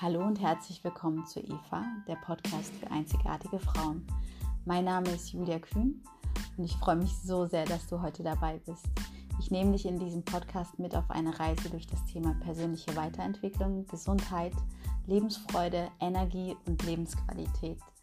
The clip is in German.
Hallo und herzlich willkommen zu Eva, der Podcast für einzigartige Frauen. Mein Name ist Julia Kühn und ich freue mich so sehr, dass du heute dabei bist. Ich nehme dich in diesem Podcast mit auf eine Reise durch das Thema persönliche Weiterentwicklung, Gesundheit, Lebensfreude, Energie und Lebensqualität –